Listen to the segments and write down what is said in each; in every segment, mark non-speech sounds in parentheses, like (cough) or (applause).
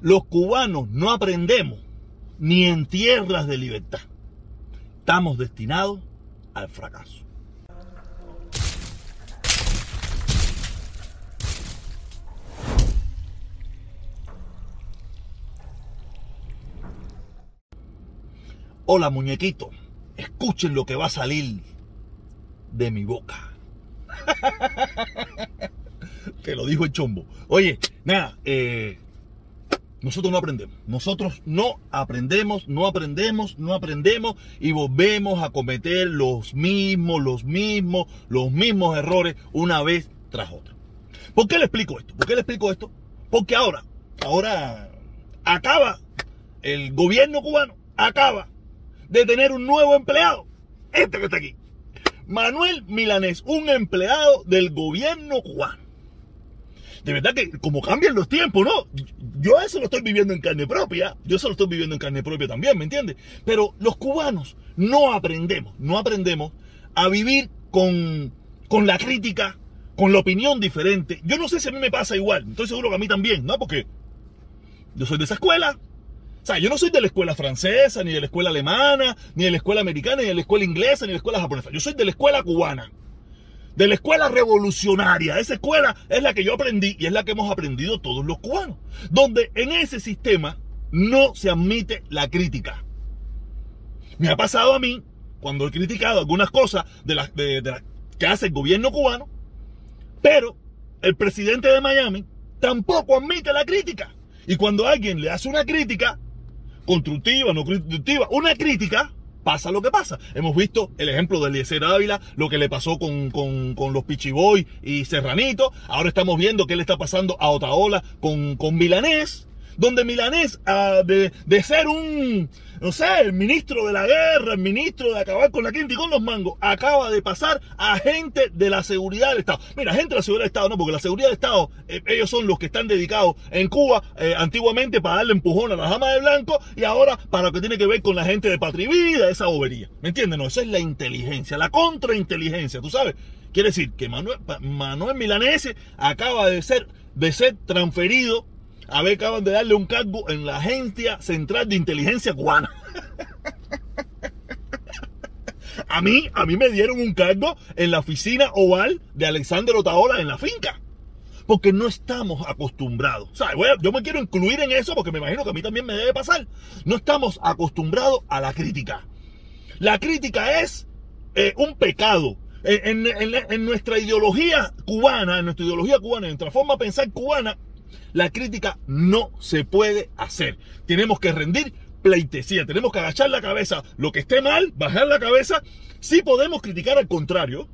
Los cubanos no aprendemos ni en tierras de libertad. Estamos destinados al fracaso. Hola muñequito, escuchen lo que va a salir de mi boca. (laughs) Te lo dijo el chombo. Oye, nada, eh, nosotros no aprendemos. Nosotros no aprendemos, no aprendemos, no aprendemos y volvemos a cometer los mismos, los mismos, los mismos errores una vez tras otra. ¿Por qué le explico esto? ¿Por qué le explico esto? Porque ahora, ahora acaba el gobierno cubano, acaba de tener un nuevo empleado. Este que está aquí. Manuel Milanés, un empleado del gobierno cubano. De verdad que como cambian los tiempos, ¿no? Yo eso lo estoy viviendo en carne propia. Yo eso lo estoy viviendo en carne propia también, ¿me entiendes? Pero los cubanos no aprendemos, no aprendemos a vivir con, con la crítica, con la opinión diferente. Yo no sé si a mí me pasa igual. Estoy seguro que a mí también, ¿no? Porque yo soy de esa escuela, o sea, yo no soy de la escuela francesa, ni de la escuela alemana, ni de la escuela americana, ni de la escuela inglesa, ni de la escuela japonesa. Yo soy de la escuela cubana. De la escuela revolucionaria. Esa escuela es la que yo aprendí y es la que hemos aprendido todos los cubanos. Donde en ese sistema no se admite la crítica. Me ha pasado a mí, cuando he criticado algunas cosas de las que hace el gobierno cubano, pero el presidente de Miami tampoco admite la crítica. Y cuando alguien le hace una crítica, constructiva, no constructiva, una crítica, pasa lo que pasa. Hemos visto el ejemplo de Eliezer Ávila, lo que le pasó con, con, los Pichiboy y Serranito. Ahora estamos viendo qué le está pasando a Otaola con, con Milanés, donde Milanés, ah, de, de ser un no sé, el ministro de la guerra, el ministro de acabar con la quinta y con los mangos, acaba de pasar a gente de la seguridad del Estado. Mira, gente de la seguridad del Estado, no, porque la seguridad del Estado, eh, ellos son los que están dedicados en Cuba eh, antiguamente para darle empujón a la dama de blanco y ahora para lo que tiene que ver con la gente de Patrivida, esa bobería. ¿Me entiendes? No, esa es la inteligencia, la contrainteligencia, ¿tú sabes? Quiere decir que Manuel, Manuel Milanese acaba de ser, de ser transferido a ver, acaban de darle un cargo en la Agencia Central de Inteligencia Cubana. A mí, a mí me dieron un cargo en la oficina oval de Alexander Otaola en la finca. Porque no estamos acostumbrados. O yo me quiero incluir en eso porque me imagino que a mí también me debe pasar. No estamos acostumbrados a la crítica. La crítica es eh, un pecado. En, en, nuestra ideología cubana, en nuestra ideología cubana, en nuestra forma de pensar cubana, la crítica no se puede hacer. Tenemos que rendir pleitesía, tenemos que agachar la cabeza. Lo que esté mal, bajar la cabeza. Si podemos criticar al contrario.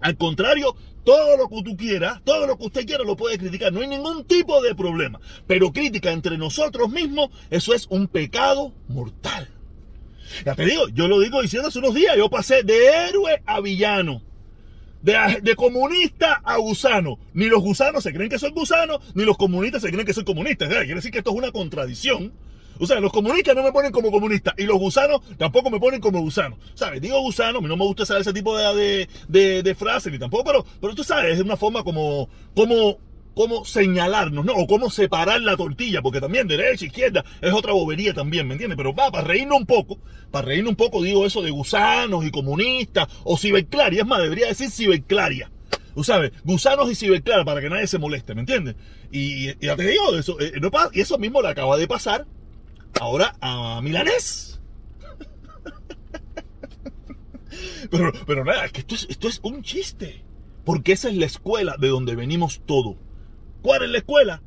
Al contrario, todo lo que tú quieras, todo lo que usted quiera lo puede criticar, no hay ningún tipo de problema. Pero crítica entre nosotros mismos, eso es un pecado mortal. Ya te digo, yo lo digo diciendo hace unos días, yo pasé de héroe a villano. De, comunista a gusano. Ni los gusanos se creen que soy gusano, ni los comunistas se creen que soy comunista. quiere decir que esto es una contradicción. O sea, los comunistas no me ponen como comunista y los gusanos tampoco me ponen como gusano. ¿Sabes? Digo gusano, a mí no me gusta saber ese tipo de, de, de, frases ni tampoco, pero, pero tú sabes, es una forma como, como cómo señalarnos, ¿no? O cómo separar la tortilla, porque también derecha, izquierda, es otra bobería también, ¿me entiendes? Pero va, para reírnos un poco, para reírnos un poco, digo eso de gusanos y comunistas, o ciberclaria, es más, debería decir ciberclaria. Tú sabes, gusanos y ciberclaria, para que nadie se moleste, ¿me entiendes? Y, ya te digo, eso, eh, no y eso mismo le acaba de pasar ahora a Milanés. (laughs) pero, pero nada, que esto es, esto es un chiste. Porque esa es la escuela de donde venimos todos. ¿Cuál es la escuela?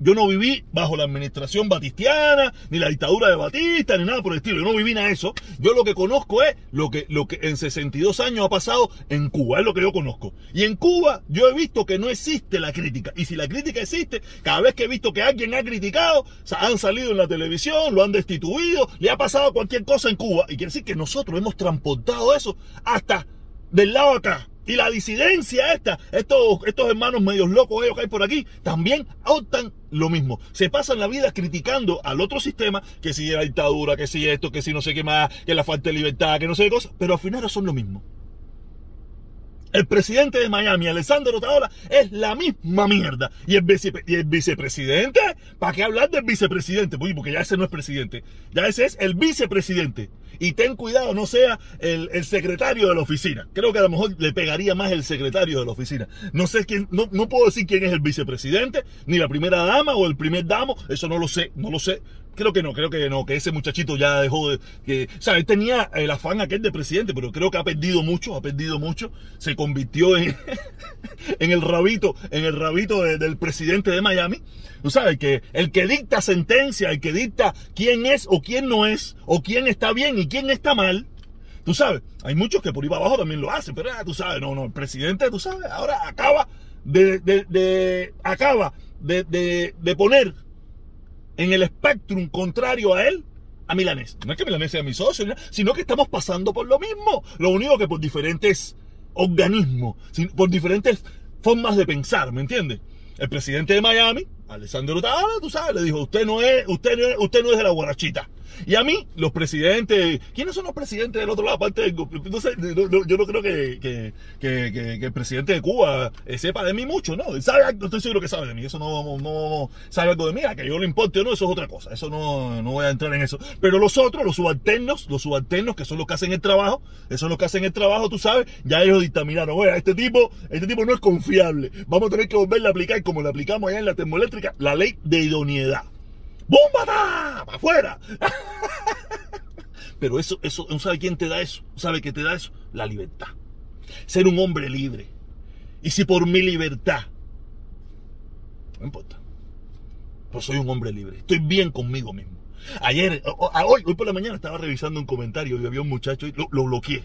Yo no viví bajo la administración batistiana, ni la dictadura de Batista, ni nada por el estilo. Yo no viví nada de eso. Yo lo que conozco es lo que, lo que en 62 años ha pasado en Cuba. Es lo que yo conozco. Y en Cuba yo he visto que no existe la crítica. Y si la crítica existe, cada vez que he visto que alguien ha criticado, han salido en la televisión, lo han destituido, le ha pasado cualquier cosa en Cuba. Y quiere decir que nosotros hemos transportado eso hasta del lado acá y la disidencia esta, estos, estos hermanos medios locos ellos que hay por aquí, también optan lo mismo. Se pasan la vida criticando al otro sistema, que si la dictadura, que si esto, que si no sé qué más, que la falta de libertad, que no sé qué cosas, pero al final son lo mismo. El presidente de Miami, Alessandro Otaola, es la misma mierda. Y el, y el vicepresidente, ¿para qué hablar del vicepresidente? Porque ya ese no es presidente. Ya ese es el vicepresidente. Y ten cuidado, no sea el, secretario de la oficina. Creo que a lo mejor le pegaría más el secretario de la oficina. No sé quién, no, no puedo decir quién es el vicepresidente, ni la primera dama o el primer damo. Eso no lo sé, no lo sé. Creo que no, creo que no, que ese muchachito ya dejó de. Que, o sea, él tenía el afán aquel de presidente, pero creo que ha perdido mucho, ha perdido mucho. Se convirtió en, (laughs) en el rabito, en el rabito del presidente de Miami. Tú sabes, que el que dicta sentencia, el que dicta quién es o quién no es, o quién está bien y quién está mal. Tú sabes, hay muchos que por ahí abajo también lo hacen, pero tú sabes, no, no, el presidente, tú sabes, ahora acaba de, de, de acaba de, de poner en el espectrum contrario a él, a Milanés. No es que Milanés sea mi socio, sino que estamos pasando por lo mismo. Lo único que por diferentes organismos, por diferentes formas de pensar, ¿me entiendes? El presidente de Miami, Alessandro Tabala, tú sabes, le dijo, usted no es, usted no es, usted no es de la guarachita. Y a mí, los presidentes, ¿quiénes son los presidentes del otro lado? Aparte no yo no creo que, que, el presidente de Cuba eh, sepa de mí mucho, ¿no? Sabe, estoy seguro que sabe de mí, eso no, no sabe algo de mí, a que yo le importe o no, eso es otra cosa, eso no, no voy a entrar en eso. Pero los otros, los subalternos, los subalternos que son los que hacen el trabajo, esos son los que hacen el trabajo, tú sabes, ya ellos dictaminaron, oye, este tipo, este tipo no es confiable, vamos a tener que volverle a aplicar como le aplicamos allá en la la ley de idoneidad. ¡Búmbata! ¡Para afuera! (laughs) Pero eso, eso, ¿sabe quién te da eso? ¿Sabe qué te da eso? La libertad. Ser un hombre libre. Y si por mi libertad, no importa. Pues soy un hombre libre. Estoy bien conmigo mismo. Ayer, hoy, hoy por la mañana estaba revisando un comentario y había un muchacho y lo, bloqueé.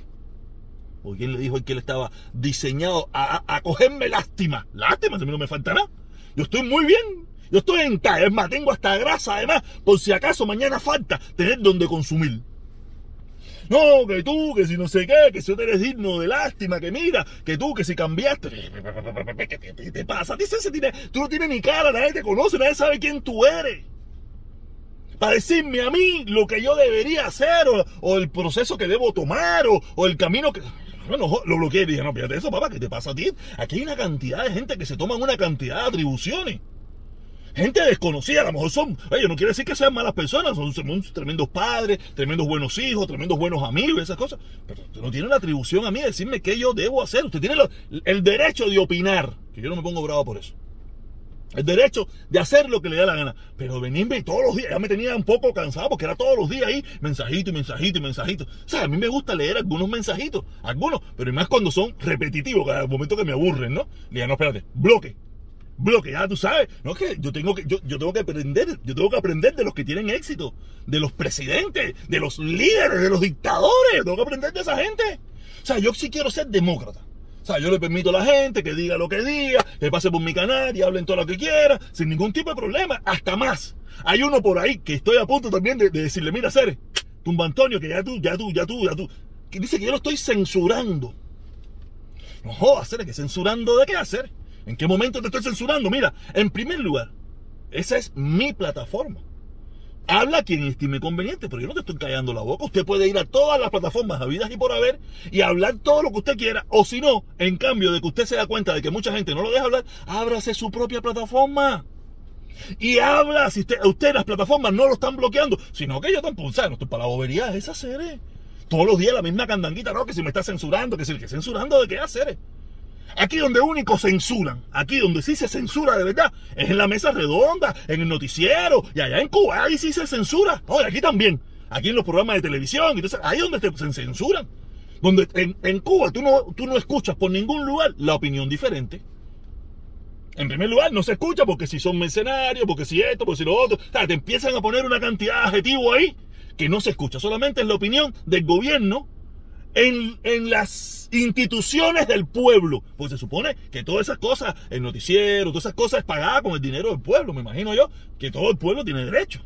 O quien le dijo que él estaba diseñado a, a, cogerme lástima. Lástima, si a mí no me falta nada. Yo estoy muy bien. Yo estoy en es más, tengo hasta grasa además, por si acaso mañana falta tener donde consumir. No, que tú, que si no sé qué, que si tú eres digno de lástima, que mira, que tú, que si cambiaste. ¿Qué te pasa? Tú no tienes ni cara, nadie te conoce, nadie sabe quién tú eres. Para decirme a mí lo que yo debería hacer, o, el proceso que debo tomar, o el camino que. Bueno, lo bloqueé y dije, no, fíjate eso, papá, ¿qué te pasa a ti? Aquí hay una cantidad de gente que se toman una cantidad de atribuciones gente desconocida, a lo mejor son, oye, no quiere decir que sean malas personas, son, tremendos padres, tremendos buenos hijos, tremendos buenos amigos, esas cosas, pero usted no tiene la atribución a mí de decirme qué yo debo hacer, usted tiene el derecho de opinar, que yo no me pongo bravo por eso. El derecho de hacer lo que le da la gana. Pero venirme todos los días, ya me tenía un poco cansado porque era todos los días ahí, mensajito y mensajito y mensajito. O sea, a mí me gusta leer algunos mensajitos, algunos, pero más cuando son repetitivos, cada momento que me aburren, ¿no? Le no, espérate, bloque, bloque, ya tú sabes, no que yo tengo que yo, yo tengo que aprender, yo tengo que aprender de los que tienen éxito, de los presidentes, de los líderes, de los dictadores, tengo que aprender de esa gente. O sea, yo sí quiero ser demócrata. Yo le permito a la gente que diga lo que diga, que pase por mi canal y hablen todo lo que quiera, sin ningún tipo de problema, hasta más. Hay uno por ahí que estoy a punto también de, decirle, mira, Cere, tumba Antonio, que ya tú, ya tú, ya tú, ya tú, dice que yo lo estoy censurando. No jodas, Cere, que censurando de qué hacer. ¿En qué momento te estoy censurando? Mira, en primer lugar, esa es mi plataforma. Habla quien estime conveniente, pero yo no te estoy callando la boca. Usted puede ir a todas las plataformas habidas y por haber y hablar todo lo que usted quiera. O si no, en cambio de que usted se da cuenta de que mucha gente no lo deja hablar, ábrase su propia plataforma. Y habla, si usted, usted las plataformas no lo están bloqueando, sino que yo tampoco, ¿sabes? No estoy para la bobería, esa serie. Todos los días la misma candanguita, no, que si me está censurando, que si que censurando, ¿de qué hacer? Aquí donde único censuran, aquí donde sí se censura de verdad, es en la mesa redonda, en el noticiero, y allá en Cuba, ahí sí se censura. Oye, aquí también, aquí en los programas de televisión, entonces ahí donde se censuran. Donde en, Cuba tú no, tú no escuchas por ningún lugar la opinión diferente. En primer lugar, no se escucha porque si son mercenarios, porque si esto, porque si lo otro. te empiezan a poner una cantidad de adjetivos ahí que no se escucha. Solamente es la opinión del gobierno en, las instituciones del pueblo. Pues se supone que todas esas cosas, el noticiero, todas esas cosas es pagada con el dinero del pueblo. Me imagino yo que todo el pueblo tiene derecho.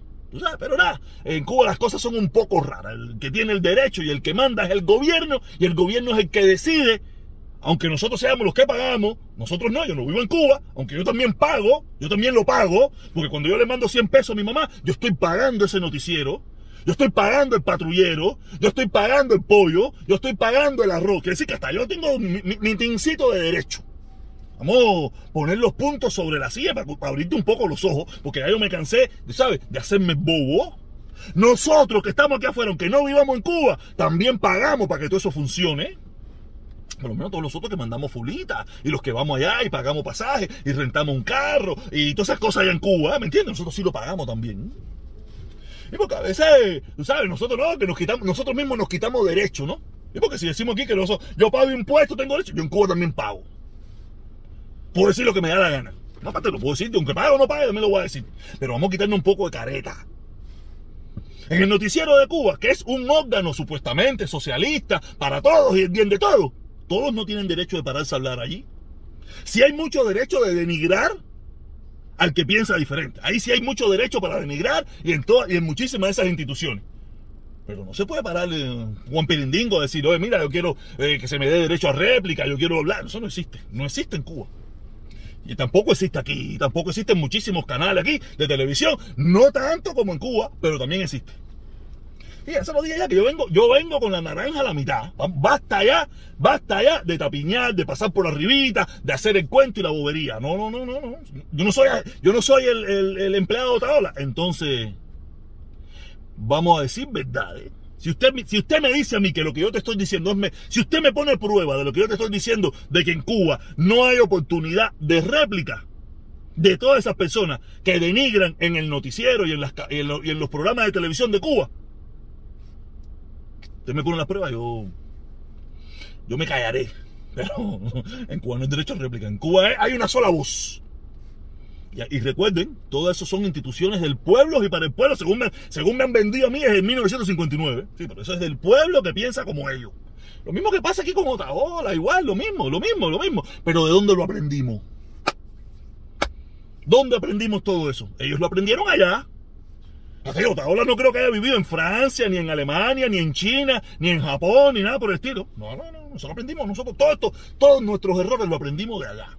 Pero nada, en Cuba las cosas son un poco raras. El que tiene el derecho y el que manda es el gobierno y el gobierno es el que decide. Aunque nosotros seamos los que pagamos, nosotros no, yo no vivo en Cuba, aunque yo también pago, yo también lo pago, porque cuando yo le mando 100 pesos a mi mamá, yo estoy pagando ese noticiero. Yo estoy pagando el patrullero, yo estoy pagando el pollo, yo estoy pagando el arroz. Quiere decir que hasta yo tengo mi, mi, tincito de derecho. Vamos a poner los puntos sobre la silla para, abrirte un poco los ojos, porque ya yo me cansé, ¿sabes?, de hacerme bobo. Nosotros que estamos aquí afuera, aunque no vivamos en Cuba, también pagamos para que todo eso funcione. Por lo menos todos nosotros que mandamos fulitas y los que vamos allá y pagamos pasajes y rentamos un carro y todas esas cosas allá en Cuba, ¿me entiendes? Nosotros sí lo pagamos también. Y porque a veces, tú sabes, nosotros no, que nos quitamos, nosotros mismos nos quitamos derecho, ¿no? Y porque si decimos aquí que nosotros, yo pago impuestos, tengo derecho, yo en Cuba también pago. Puedo decir lo que me da la gana. No, aparte lo puedo decir, aunque pague o no pague, me lo voy a decir. Pero vamos a quitarnos un poco de careta. En el noticiero de Cuba, que es un órgano supuestamente socialista para todos y el bien de todos, todos no tienen derecho de pararse a hablar allí. Si hay mucho derecho de denigrar al que piensa diferente. Ahí sí hay mucho derecho para denigrar y en, todas y en muchísimas de esas instituciones. Pero no se puede parar Juan Pirindingo a decir, oye, mira, yo quiero eh, que se me dé derecho a réplica, yo quiero hablar. Eso no existe. No existe en Cuba. Y tampoco existe aquí. Tampoco existen muchísimos canales aquí de televisión. No tanto como en Cuba, pero también existe. Y eso lo dije ya que yo vengo, yo vengo con la naranja a la mitad. Basta ya, basta ya de tapiñar, de pasar por arribita, de hacer el cuento y la bobería. No, no, no, no, no. Yo no soy, yo no soy el, empleado de Otaola. Entonces, vamos a decir verdades. Si usted, si usted me dice a mí que lo que yo te estoy diciendo es... Me, si usted me pone prueba de lo que yo te estoy diciendo, de que en Cuba no hay oportunidad de réplica de todas esas personas que denigran en el noticiero y en los programas de televisión de Cuba, usted me pone las pruebas, yo, yo me callaré. (laughs) Pero en Cuba no hay derecho a réplica. En Cuba hay una sola voz. Y, recuerden, todo eso son instituciones del pueblo y para el pueblo, según me, según me han vendido a mí, es en 1959. Sí, pero eso es del pueblo que piensa como ellos. Lo mismo que pasa aquí con Otaola, igual, lo mismo, lo mismo, lo mismo. Pero ¿de dónde lo aprendimos? ¿Dónde aprendimos todo eso? Ellos lo aprendieron allá. Otaola no creo que haya vivido en Francia, ni en Alemania, ni en China, ni en Japón, ni nada por el estilo. No, no, no. Nosotros aprendimos, nosotros todo esto, todos nuestros errores lo aprendimos de allá.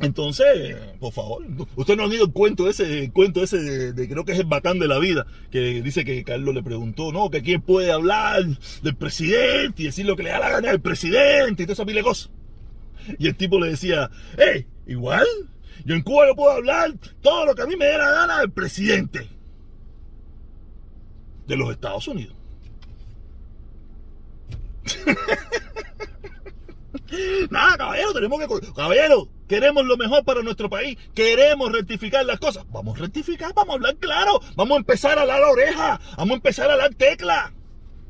Entonces, por favor, usted no ha oído el cuento ese, cuento ese de, creo que es el batán de la vida, que dice que Carlos le preguntó, ¿no? Que quién puede hablar del presidente y decir lo que le da la gana al presidente y toda esa pile de cosas. Y el tipo le decía, ¡eh! Igual, yo en Cuba yo puedo hablar todo lo que a mí me dé la gana del presidente de los Estados Unidos. (laughs) Nada, caballero, tenemos que. Caballero, queremos lo mejor para nuestro país. Queremos rectificar las cosas. Vamos a rectificar, vamos a hablar claro. Vamos a empezar a dar la oreja. Vamos a empezar a dar tecla.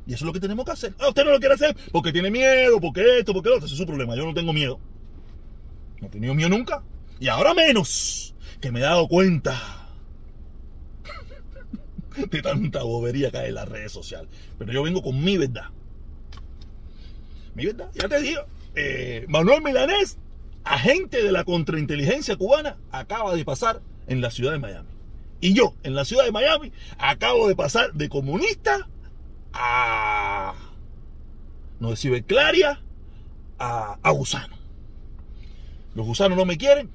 Y eso es lo que tenemos que hacer. Ah, usted no lo quiere hacer porque tiene miedo, porque esto, porque lo otro. Ese es su problema. Yo no tengo miedo. No he tenido miedo nunca. Y ahora menos, que me he dado cuenta de tanta bobería que hay en las redes sociales. Pero yo vengo con mi verdad. Mi verdad, ya te digo. Eh, Manuel Milanés, agente de la contrainteligencia cubana, acaba de pasar en la ciudad de Miami. Y yo, en la ciudad de Miami, acabo de pasar de comunista a. No de Claria a, a gusano. Los gusanos no me quieren,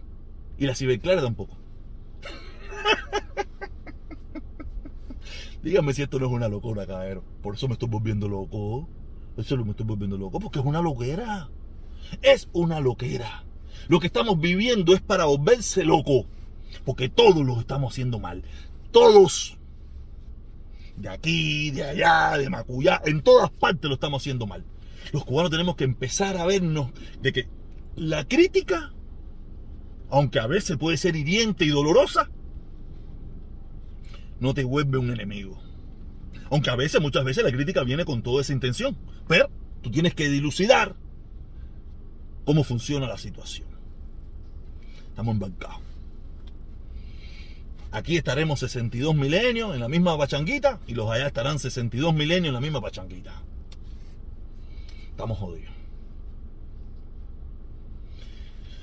y la ciberclara tampoco. Dígame si esto no es una locura, caballero. Por eso me estoy volviendo loco. Eso me estoy volviendo loco, porque es una loquera. Es una loquera. Lo que estamos viviendo es para volverse loco. Porque todos lo estamos haciendo mal. Todos. De aquí, de allá, de Macuyá. En todas partes lo estamos haciendo mal. Los cubanos tenemos que empezar a vernos de que la crítica aunque a veces puede ser hiriente y dolorosa, no te vuelve un enemigo. Aunque a veces, muchas veces la crítica viene con toda esa intención. Pero tú tienes que dilucidar cómo funciona la situación. Estamos embarcados. Aquí estaremos 62 milenios en la misma pachanguita y los allá estarán 62 milenios en la misma pachanguita. Estamos jodidos.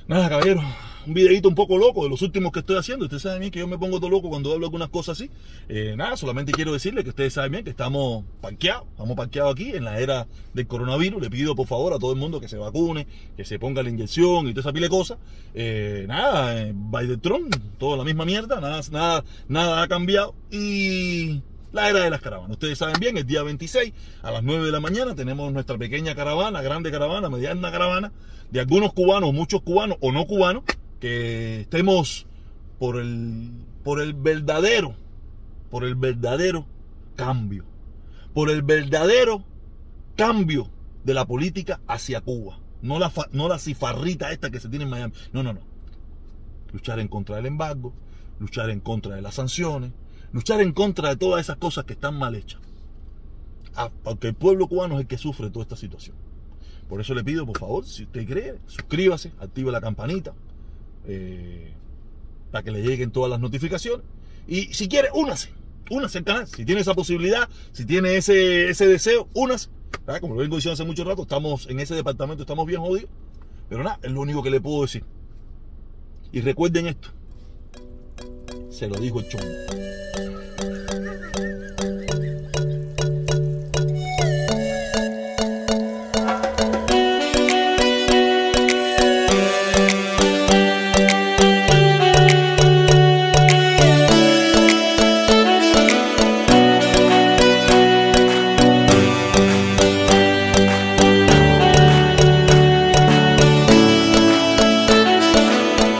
Nada, caballero un videito un poco loco de los últimos que estoy haciendo. Ustedes saben bien que yo me pongo todo loco cuando hablo algunas cosas así. Eh, nada, solamente quiero decirle que ustedes saben bien que estamos parqueados, estamos parqueados aquí en la era del coronavirus. Le pido por favor a todo el mundo que se vacune, que se ponga la inyección y toda esa pile de cosas. Eh, nada, eh, Biden toda la misma mierda, nada, nada, nada ha cambiado. Y la era de las caravanas. Ustedes saben bien, el día 26 a las 9 de la mañana tenemos nuestra pequeña caravana, grande caravana, mediana caravana, de algunos cubanos, muchos cubanos o no cubanos, que estemos por el, por el verdadero, por el verdadero cambio, por el verdadero cambio de la política hacia Cuba. No la, no la cifarrita esta que se tiene en Miami. No, no, no. Luchar en contra del embargo, luchar en contra de las sanciones, luchar en contra de todas esas cosas que están mal hechas. Ah, porque el pueblo cubano es el que sufre toda esta situación. Por eso le pido, por favor, si usted cree, suscríbase, active la campanita eh, para que le lleguen todas las notificaciones. Y si quiere, únase, únase al canal. Si tiene esa posibilidad, si tiene ese, ese deseo, únase. Como lo vengo diciendo hace mucho rato, estamos en ese departamento, estamos bien jodidos. Pero nada, es lo único que le puedo decir. Y recuerden esto. Se lo dijo el chongo.